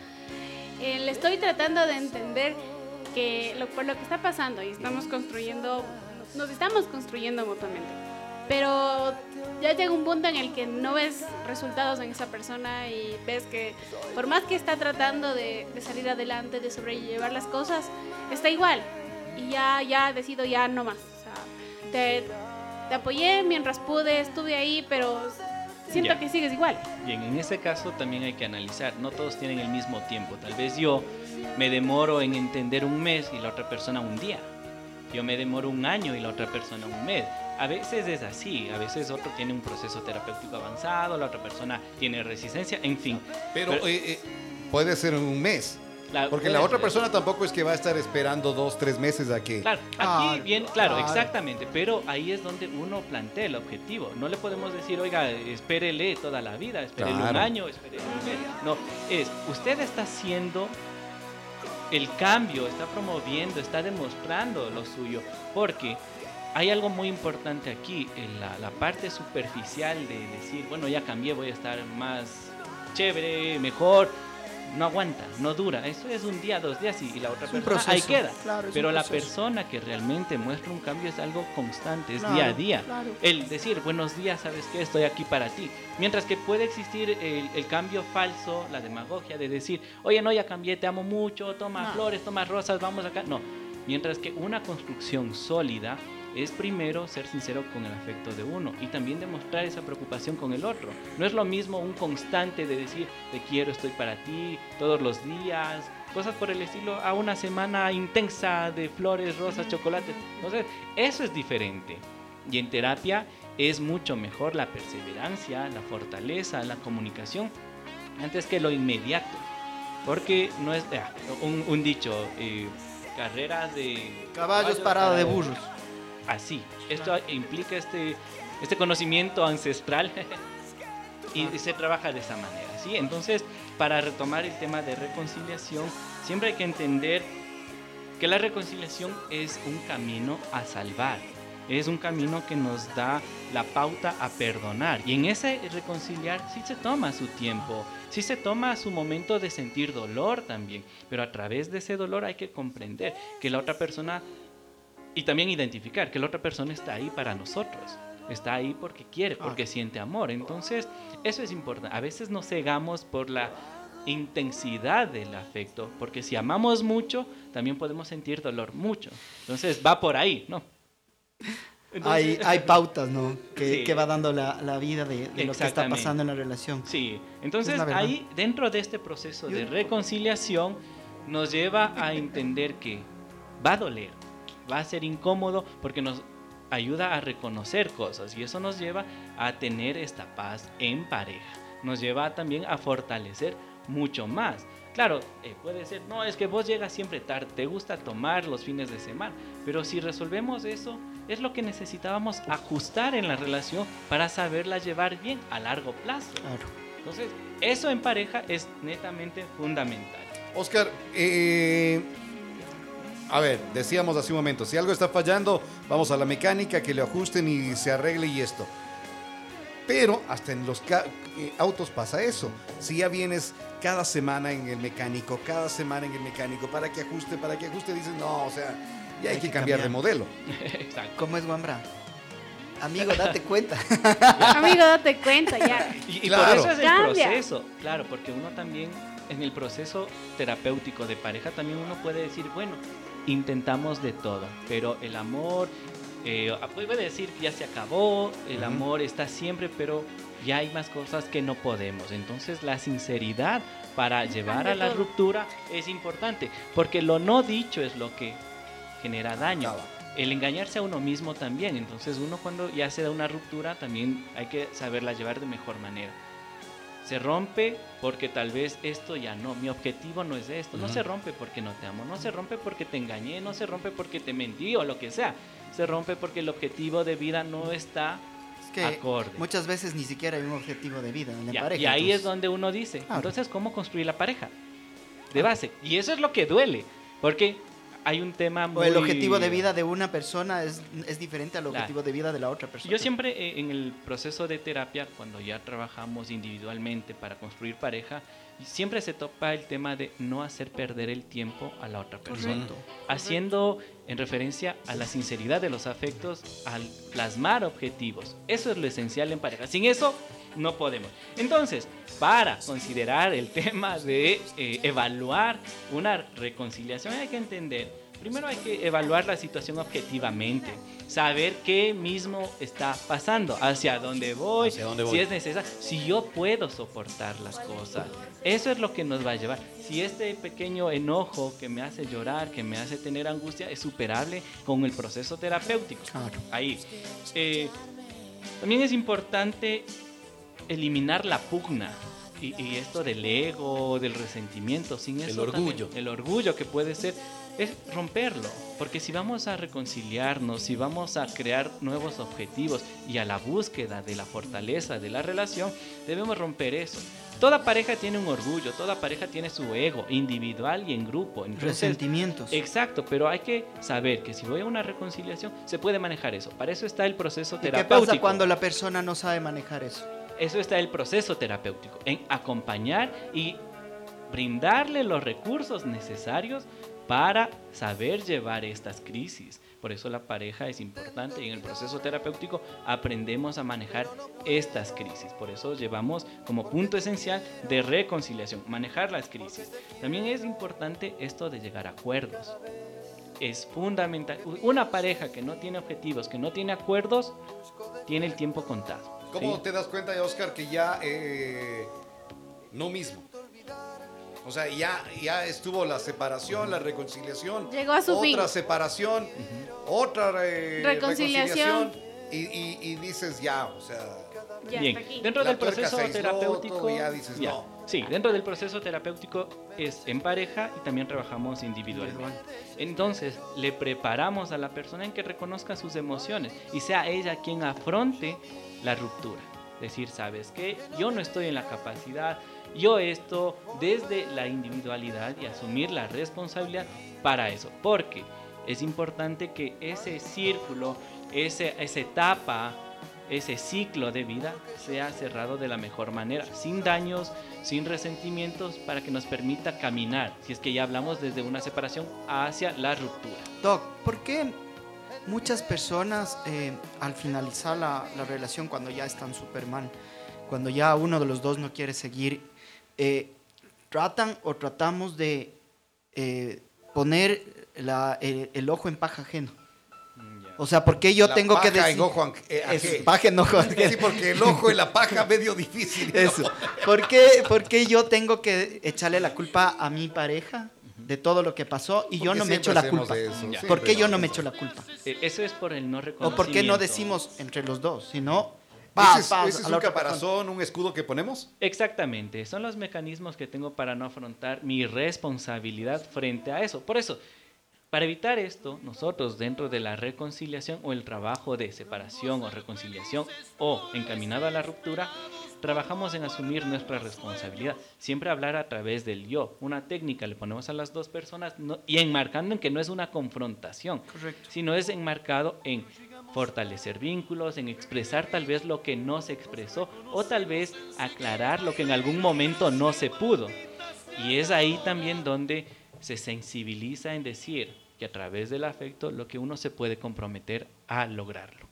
[SPEAKER 4] eh, le estoy tratando de entender que por lo que está pasando y estamos construyendo, nos estamos construyendo mutuamente, pero ya llega un punto en el que no ves resultados en esa persona y ves que por más que está tratando de, de salir adelante, de sobrellevar las cosas, está igual y ya, ya decido ya no más. O sea, te, te apoyé mientras pude, estuve ahí, pero siento
[SPEAKER 6] Ya.
[SPEAKER 4] que sigues igual.
[SPEAKER 6] Bien, en ese caso también hay que analizar, no todos tienen el mismo tiempo. Tal vez yo me demoro en entender un mes y la otra persona un día. Yo me demoro un año y la otra persona un mes. A veces es así, a veces otro tiene un proceso terapéutico avanzado, la otra persona tiene resistencia, en fin.
[SPEAKER 3] Pero
[SPEAKER 6] Pero-
[SPEAKER 3] eh, eh, puede ser en un mes.
[SPEAKER 6] La-
[SPEAKER 3] Porque la otra persona tampoco es que va a estar esperando dos, tres meses a que...
[SPEAKER 6] Claro, aquí
[SPEAKER 5] Claro,
[SPEAKER 6] bien, claro, exactamente, pero ahí es donde uno plantea el objetivo. No le podemos decir, oiga, espérele toda la vida, espérele un año, espérele un mes. No, es, usted está haciendo el cambio, está promoviendo, está demostrando lo suyo, porque hay algo muy importante aquí, en la, la parte superficial de decir, bueno, ya cambié, voy a estar más chévere, mejor. No aguanta, no dura. Eso es un día, dos días y, y la otra persona ahí
[SPEAKER 5] proceso,
[SPEAKER 6] queda.
[SPEAKER 5] claro,
[SPEAKER 6] Pero la persona que realmente muestra un cambio es algo constante, es
[SPEAKER 5] Claro,
[SPEAKER 6] día a día.
[SPEAKER 5] claro.
[SPEAKER 6] El decir, buenos días, ¿sabes qué? Estoy aquí para ti. Mientras que puede existir el, el cambio falso, la demagogia de decir, oye, no, ya cambié, te amo mucho, toma
[SPEAKER 5] No.
[SPEAKER 6] flores, toma rosas, vamos acá. No. Mientras que una construcción sólida es primero ser sincero con el afecto de uno y también demostrar esa preocupación con el otro. No es lo mismo un constante de decir te quiero, estoy para ti todos los días, cosas por el estilo, a una semana intensa de flores, rosas, chocolates. Entonces, eso es diferente. Y en terapia es mucho mejor la perseverancia, la fortaleza, la comunicación, antes que lo inmediato. Porque no es ah, un, un dicho, eh, carreras de
[SPEAKER 5] Caballos parados de burros.
[SPEAKER 6] Así. Esto implica este, este conocimiento ancestral [LAUGHS] y se trabaja de esa manera, ¿sí? Entonces, para retomar el tema de reconciliación, siempre hay que entender que la reconciliación es un camino a salvar, es un camino que nos da la pauta a perdonar. Y en ese reconciliar sí se toma su tiempo, sí se toma su momento de sentir dolor también, pero a través de ese dolor hay que comprender que la otra persona y también identificar que la otra persona está ahí para nosotros. Está ahí porque quiere, porque siente amor. Entonces, eso es importante. A veces nos cegamos por la intensidad del afecto, porque si amamos mucho, también podemos sentir dolor mucho. Entonces, va por ahí, ¿no?
[SPEAKER 5] Hay,
[SPEAKER 6] Entonces-
[SPEAKER 5] hay pautas, ¿no? Que,
[SPEAKER 6] Sí.
[SPEAKER 5] que va dando la, la vida de, de lo que está pasando en la relación.
[SPEAKER 6] Sí, entonces ahí dentro de este proceso de reconciliación nos lleva a entender que va a doler, va a ser incómodo porque nos ayuda a reconocer cosas y eso nos lleva a tener esta paz en pareja, nos lleva también a fortalecer mucho más. Claro, eh, puede ser, no, es que vos llegas siempre tarde, te gusta tomar los fines de semana, pero si resolvemos eso, es lo que necesitábamos ajustar en la relación para saberla llevar bien a largo plazo.
[SPEAKER 5] Claro.
[SPEAKER 6] Entonces, eso en pareja es netamente fundamental.
[SPEAKER 3] Oscar, eh, a ver, decíamos hace un momento, si algo está fallando, vamos a la mecánica, que le ajusten y se arregle y esto. Pero hasta en los eh, autos pasa eso. Si ya vienes cada semana en el mecánico, cada semana en el mecánico, para que ajuste, para que ajuste, dices, no, o sea, ya hay,
[SPEAKER 5] Hay
[SPEAKER 3] que
[SPEAKER 5] que
[SPEAKER 3] cambiar de modelo.
[SPEAKER 6] Exacto.
[SPEAKER 5] ¿Cómo es Wambra? Amigo, date cuenta. [LAUGHS]
[SPEAKER 4] Amigo, date cuenta ya.
[SPEAKER 6] Y, y
[SPEAKER 3] Claro.
[SPEAKER 6] por eso es el
[SPEAKER 4] Cambia.
[SPEAKER 6] proceso, claro, porque uno también en el proceso terapéutico de pareja también uno puede decir, bueno, intentamos de todo, pero el amor, eh, puede decir que ya se acabó, el amor está siempre, pero ya hay más cosas que no podemos. Entonces la sinceridad para llevar a la
[SPEAKER 4] todo.
[SPEAKER 6] ruptura es importante, porque lo no dicho es lo que genera daño.
[SPEAKER 3] Acaba.
[SPEAKER 6] El engañarse a uno mismo también. Entonces uno cuando ya se da una ruptura también hay que saberla llevar de mejor manera. Se rompe porque tal vez esto ya no, mi objetivo no es esto. No se rompe porque no te amo, no se rompe porque te engañé, no se rompe porque te mentí o lo que sea. Se rompe porque el objetivo de vida no está
[SPEAKER 5] Es que
[SPEAKER 6] acorde.
[SPEAKER 5] muchas veces ni siquiera hay un objetivo de vida en la
[SPEAKER 6] Ya,
[SPEAKER 5] pareja.
[SPEAKER 6] y ahí es donde uno dice, entonces, ¿cómo construir la pareja? De base. Y eso es lo que duele, porque hay un tema
[SPEAKER 5] O
[SPEAKER 6] muy...
[SPEAKER 5] el objetivo de vida de una persona es, es diferente al objetivo de vida de la otra persona.
[SPEAKER 6] Yo siempre eh, en el proceso de terapia, cuando ya trabajamos individualmente para construir pareja, siempre se topa el tema de no hacer perder el tiempo a la otra persona.
[SPEAKER 4] Correcto.
[SPEAKER 6] Haciendo en referencia a la sinceridad de los afectos, al plasmar objetivos. Eso es lo esencial en pareja. Sin eso, no podemos. Entonces, para considerar el tema de eh, evaluar una reconciliación, hay que entender Primero hay que evaluar la situación objetivamente, saber qué mismo está pasando, hacia dónde voy,
[SPEAKER 3] Hacia dónde voy.
[SPEAKER 6] si es necesario, si yo puedo soportar las cosas. Eso es lo que nos va a llevar. Si este pequeño enojo que me hace llorar, que me hace tener angustia, es superable con el proceso terapéutico.
[SPEAKER 5] Claro.
[SPEAKER 6] Ahí. Eh, también es importante eliminar la pugna. Y, y esto del ego, del resentimiento, sin
[SPEAKER 3] El
[SPEAKER 6] eso
[SPEAKER 3] orgullo.
[SPEAKER 6] también- el orgullo que puede ser, es romperlo. Porque si vamos a reconciliarnos, si vamos a crear nuevos objetivos y a la búsqueda de la fortaleza de la relación, debemos romper eso. Toda pareja tiene un orgullo, toda pareja tiene su ego, individual y en grupo. Entonces,
[SPEAKER 5] Resentimientos.
[SPEAKER 6] Exacto, pero hay que saber que si voy a una reconciliación, se puede manejar eso. Para eso está el proceso
[SPEAKER 5] ¿Y qué
[SPEAKER 6] terapéutico.
[SPEAKER 5] pasa cuando la persona no sabe manejar eso?
[SPEAKER 6] Eso está el proceso terapéutico, en acompañar y brindarle los recursos necesarios para saber llevar estas crisis. Por eso la pareja es importante y en el proceso terapéutico aprendemos a manejar estas crisis. Por eso llevamos como punto esencial de reconciliación, manejar las crisis. También es importante esto de llegar a acuerdos. Es fundamental. Una pareja que no tiene objetivos, que no tiene acuerdos, tiene el tiempo contado.
[SPEAKER 3] ¿Cómo
[SPEAKER 6] ¿sí?
[SPEAKER 3] te das cuenta, Oscar, que ya eh, no mismo? O sea, ya, ya estuvo la separación, la reconciliación.
[SPEAKER 4] Llegó a su
[SPEAKER 3] otra
[SPEAKER 4] fin.
[SPEAKER 3] separación, otra eh,
[SPEAKER 4] Reconciliación.
[SPEAKER 3] reconciliación, Y, y- y dices ya, o sea,
[SPEAKER 4] Ya
[SPEAKER 6] Bien, dentro del proceso terapéutico,
[SPEAKER 3] todo, ya dices,
[SPEAKER 6] ya.
[SPEAKER 3] no.
[SPEAKER 6] Sí, dentro del proceso terapéutico es en pareja y también trabajamos individualmente. Entonces, le preparamos a la persona en que reconozca sus emociones y sea ella quien afronte la ruptura. Decir, ¿sabes qué? Yo no estoy en la capacidad, yo esto desde la individualidad y asumir la responsabilidad para eso. Porque es importante que ese círculo, ese, esa etapa, ese ciclo de vida sea cerrado de la mejor manera, sin daños, sin resentimientos, para que nos permita caminar, si es que ya hablamos desde una separación hacia la ruptura.
[SPEAKER 5] Doc, ¿por qué muchas personas eh, al finalizar la, la relación, cuando ya están súper mal, cuando ya uno de los dos no quiere seguir, eh, tratan o tratamos de eh, poner el ojo en paja ajeno? O sea, ¿por qué yo
[SPEAKER 3] La
[SPEAKER 5] tengo que decir...
[SPEAKER 3] ojo an- eh,
[SPEAKER 5] Es paja en ojo
[SPEAKER 3] sí, porque el ojo y la paja medio difícil. ¿no?
[SPEAKER 5] Eso. ¿Por qué, por qué yo tengo que echarle la culpa a mi pareja de todo lo que pasó y yo no me echo la culpa?
[SPEAKER 3] eso,
[SPEAKER 5] ¿Por qué yo no me echo la culpa?
[SPEAKER 6] Eh, Eso es por el no
[SPEAKER 5] ¿O
[SPEAKER 6] reconocimiento.
[SPEAKER 5] por qué no decimos entre los dos? Sino, paz,
[SPEAKER 3] ¿Ese es,
[SPEAKER 5] paz,
[SPEAKER 3] ese es un caparazón, un escudo que ponemos?
[SPEAKER 6] Exactamente, son los mecanismos que tengo para no afrontar mi responsabilidad frente a eso. Por eso, Para evitar esto, nosotros dentro de la reconciliación o el trabajo de separación o reconciliación o encaminado a la ruptura, trabajamos en asumir nuestra responsabilidad. Siempre hablar a través del yo. Una técnica le ponemos a las dos personas y enmarcando en que no es una confrontación, sino es enmarcado en fortalecer vínculos, en expresar tal vez lo que no se expresó o tal vez aclarar lo que en algún momento no se pudo. Y es ahí también donde se sensibiliza en decir que a través del afecto lo que uno se puede comprometer a lograrlo.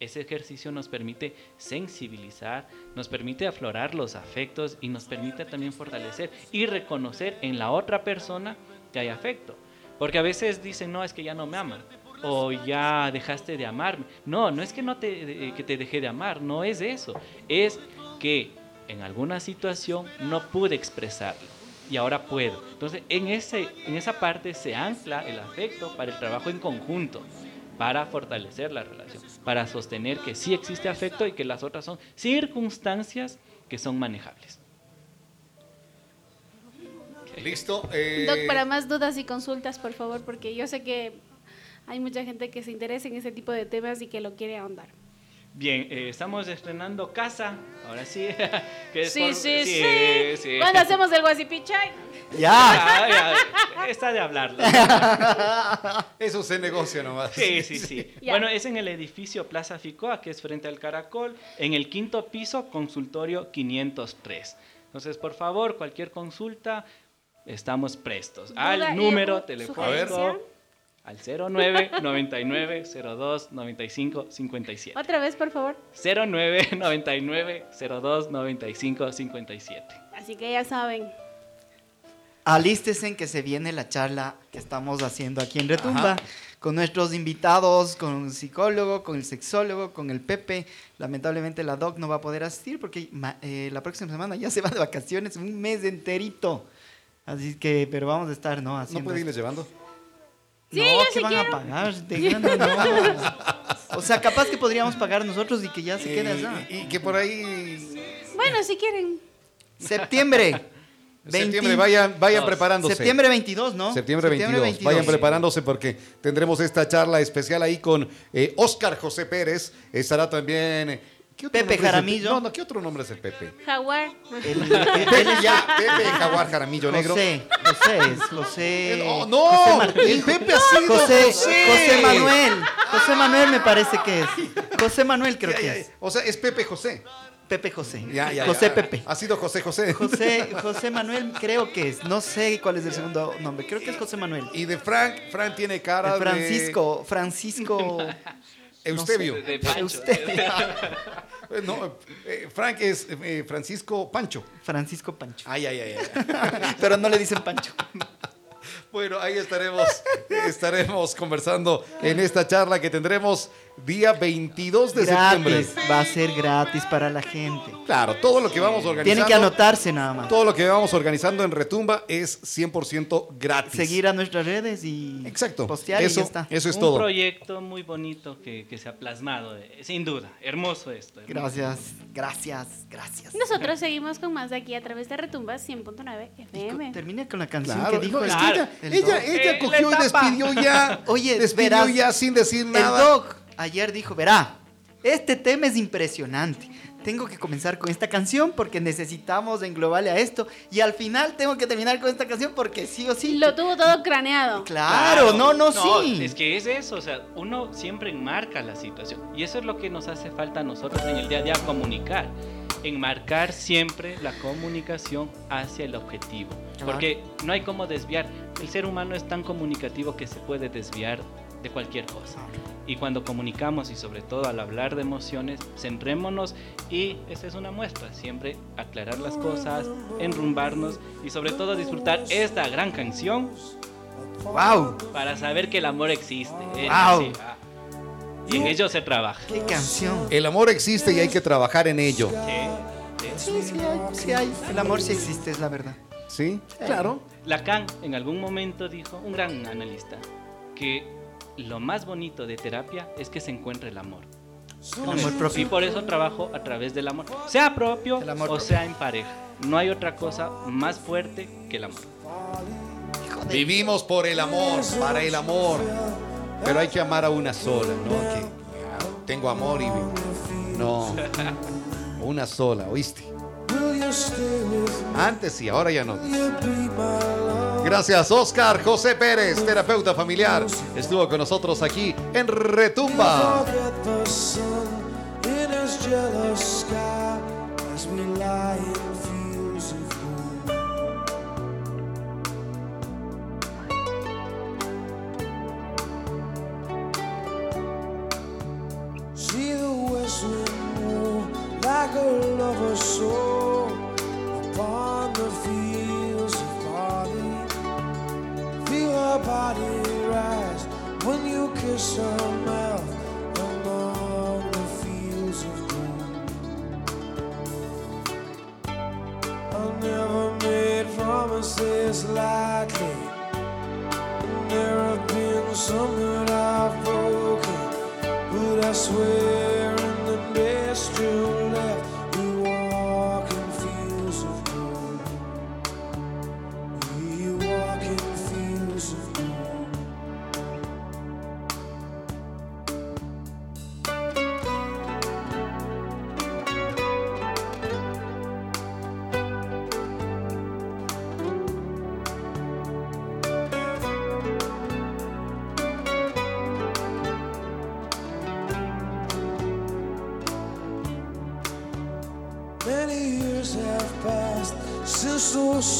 [SPEAKER 6] Ese ejercicio nos permite sensibilizar, nos permite aflorar los afectos y nos permite también fortalecer y reconocer en la otra persona que hay afecto. Porque a veces dicen, no, es que ya no me aman o ya dejaste de amarme. No, no es que, no te, que te dejé de amar, no es eso. Es que en alguna situación no pude expresarlo y ahora puedo. Entonces, en, ese, en esa parte se ancla el afecto para el trabajo en conjunto, para fortalecer la relación, para sostener que sí existe afecto y que las otras son circunstancias que son manejables.
[SPEAKER 3] Listo.
[SPEAKER 4] Eh... Doc, para más dudas y consultas, por favor, porque yo sé que hay mucha gente que se interesa en ese tipo de temas y que lo quiere ahondar.
[SPEAKER 6] Bien, eh, estamos estrenando casa, ahora sí. [LAUGHS]
[SPEAKER 4] sí, sí, sí, sí, ¿Cuándo hacemos el guasipichay?
[SPEAKER 6] Ya. ya. Está de hablar. [LAUGHS]
[SPEAKER 3] Eso se negocia nomás.
[SPEAKER 6] Sí, sí, sí. [LAUGHS] Bueno, es en el edificio Plaza Ficoa, que es frente al Caracol, en el quinto piso, consultorio 503. Entonces, por favor, cualquier consulta, estamos prestos. Al número telefónico al 09 99 02 95 57.
[SPEAKER 4] Otra vez, por favor.
[SPEAKER 6] 09 99 02 95 57.
[SPEAKER 4] Así que ya saben.
[SPEAKER 5] Alístesen en que se viene la charla que estamos haciendo aquí en Retumba con nuestros invitados, con un psicólogo, con el sexólogo, con el Pepe. Lamentablemente la doc no va a poder asistir porque eh, la próxima semana ya [LAUGHS] se va de vacaciones, un mes enterito. Así que, pero vamos a estar, ¿no?
[SPEAKER 3] Haciendo ¿No puede irles llevando?
[SPEAKER 4] Sí,
[SPEAKER 5] no,
[SPEAKER 4] que
[SPEAKER 5] van a pagar? O sea, capaz que podríamos pagar nosotros y que ya se quede allá.
[SPEAKER 3] Y, que por ahí...
[SPEAKER 4] Bueno, si quieren.
[SPEAKER 5] Septiembre. [LAUGHS]
[SPEAKER 3] Septiembre, vayan, vayan preparándose.
[SPEAKER 5] Septiembre 22, ¿no?
[SPEAKER 3] Septiembre, 22. Vayan preparándose porque tendremos esta charla especial ahí con eh, Oscar José Pérez. Estará también
[SPEAKER 5] Pepe Jaramillo.
[SPEAKER 3] No, no, ¿qué otro nombre es el Pepe?
[SPEAKER 4] Jaguar.
[SPEAKER 3] El, [LAUGHS] ya, Pepe Jaguar Jaramillo Negro.
[SPEAKER 5] José, José, José.
[SPEAKER 3] No, no el Pepe ha sido
[SPEAKER 5] José, José, Manuel. José Manuel me parece que es. José Manuel creo que es.
[SPEAKER 3] O sea, es Pepe José.
[SPEAKER 5] Pepe José.
[SPEAKER 3] Ya, ya,
[SPEAKER 5] José Pepe.
[SPEAKER 3] Ha sido José José.
[SPEAKER 5] José. José Manuel creo que es. No sé cuál es el segundo nombre. Creo que es José Manuel.
[SPEAKER 3] Y de Frank, Frank tiene cara
[SPEAKER 5] de... Francisco, Francisco... [LAUGHS]
[SPEAKER 3] Eusebio.
[SPEAKER 5] Eusebio.
[SPEAKER 3] no, [LAUGHS] eh, Frank es eh, Francisco Pancho.
[SPEAKER 5] Francisco Pancho.
[SPEAKER 3] Ay, ay, ay. ay. [LAUGHS]
[SPEAKER 5] Pero no le dicen Pancho.
[SPEAKER 3] Bueno, ahí estaremos, estaremos conversando en esta charla que tendremos día 22 de septiembre.
[SPEAKER 5] Va a ser gratis para la gente.
[SPEAKER 3] Claro, todo lo que vamos organizando.
[SPEAKER 5] Tienen que anotarse nada más.
[SPEAKER 3] Todo lo que vamos organizando en Retumba es 100% gratis.
[SPEAKER 5] Seguir a nuestras redes y
[SPEAKER 3] Exacto.
[SPEAKER 5] postear
[SPEAKER 3] eso,
[SPEAKER 5] y ya está.
[SPEAKER 3] Eso es todo.
[SPEAKER 6] Un proyecto muy bonito que, que se ha plasmado, eh, sin duda. Hermoso esto.
[SPEAKER 5] Gracias, gracias, gracias.
[SPEAKER 4] Nosotros seguimos con más de aquí a través de Retumba 100.9 FM.
[SPEAKER 5] Termine con la canción que dijo.
[SPEAKER 3] ella, ella, cogió y despidió ya. [LAUGHS]
[SPEAKER 5] Oye,
[SPEAKER 3] despidió ya sin decir nada.
[SPEAKER 5] El doc ayer dijo, verá, este tema es impresionante. Tengo que comenzar con esta canción porque necesitamos englobarle a esto. Y al final tengo que terminar con esta canción porque sí o sí.
[SPEAKER 4] Lo tuvo todo craneado.
[SPEAKER 5] Claro, no, no, sí.
[SPEAKER 6] Es que es eso, o sea, uno siempre enmarca la situación. Y eso es lo que nos hace falta a nosotros en el día a día comunicar. Enmarcar siempre la comunicación hacia el objetivo. Porque no hay cómo desviar. El ser humano es tan comunicativo que se puede desviar de cualquier cosa. Y cuando comunicamos y sobre todo al hablar de emociones, centrémonos y esa es una muestra, siempre aclarar las cosas, enrumbarnos y sobre todo disfrutar esta gran canción.
[SPEAKER 5] ¡Wow!
[SPEAKER 6] Para saber que el amor existe.
[SPEAKER 5] ¡Wow!
[SPEAKER 6] y en ello se trabaja.
[SPEAKER 5] ¡Qué canción!
[SPEAKER 3] El amor existe y hay que trabajar en ello.
[SPEAKER 5] Sí, sí, hay, sí hay. El amor sí existe, es la verdad.
[SPEAKER 3] ¿Sí? Claro.
[SPEAKER 6] Lacan en algún momento dijo, un gran analista, que lo más bonito de terapia es que se encuentre el amor.
[SPEAKER 5] El amor propio.
[SPEAKER 6] Y por eso trabajo a través del amor, sea propio o sea en pareja. No hay otra cosa más fuerte que el amor.
[SPEAKER 7] Vivimos por el amor, para el amor. Pero hay que amar a una sola, ¿no? Que ah, tengo amor y no. [LAUGHS] Una sola, ¿oíste? Antes sí, ahora ya no. Gracias, Oscar José Pérez, terapeuta familiar. Estuvo con nosotros aquí en Retumba.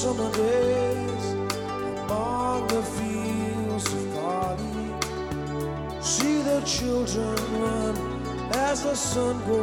[SPEAKER 8] Summer days among the fields of barley. See the children run as the sun goes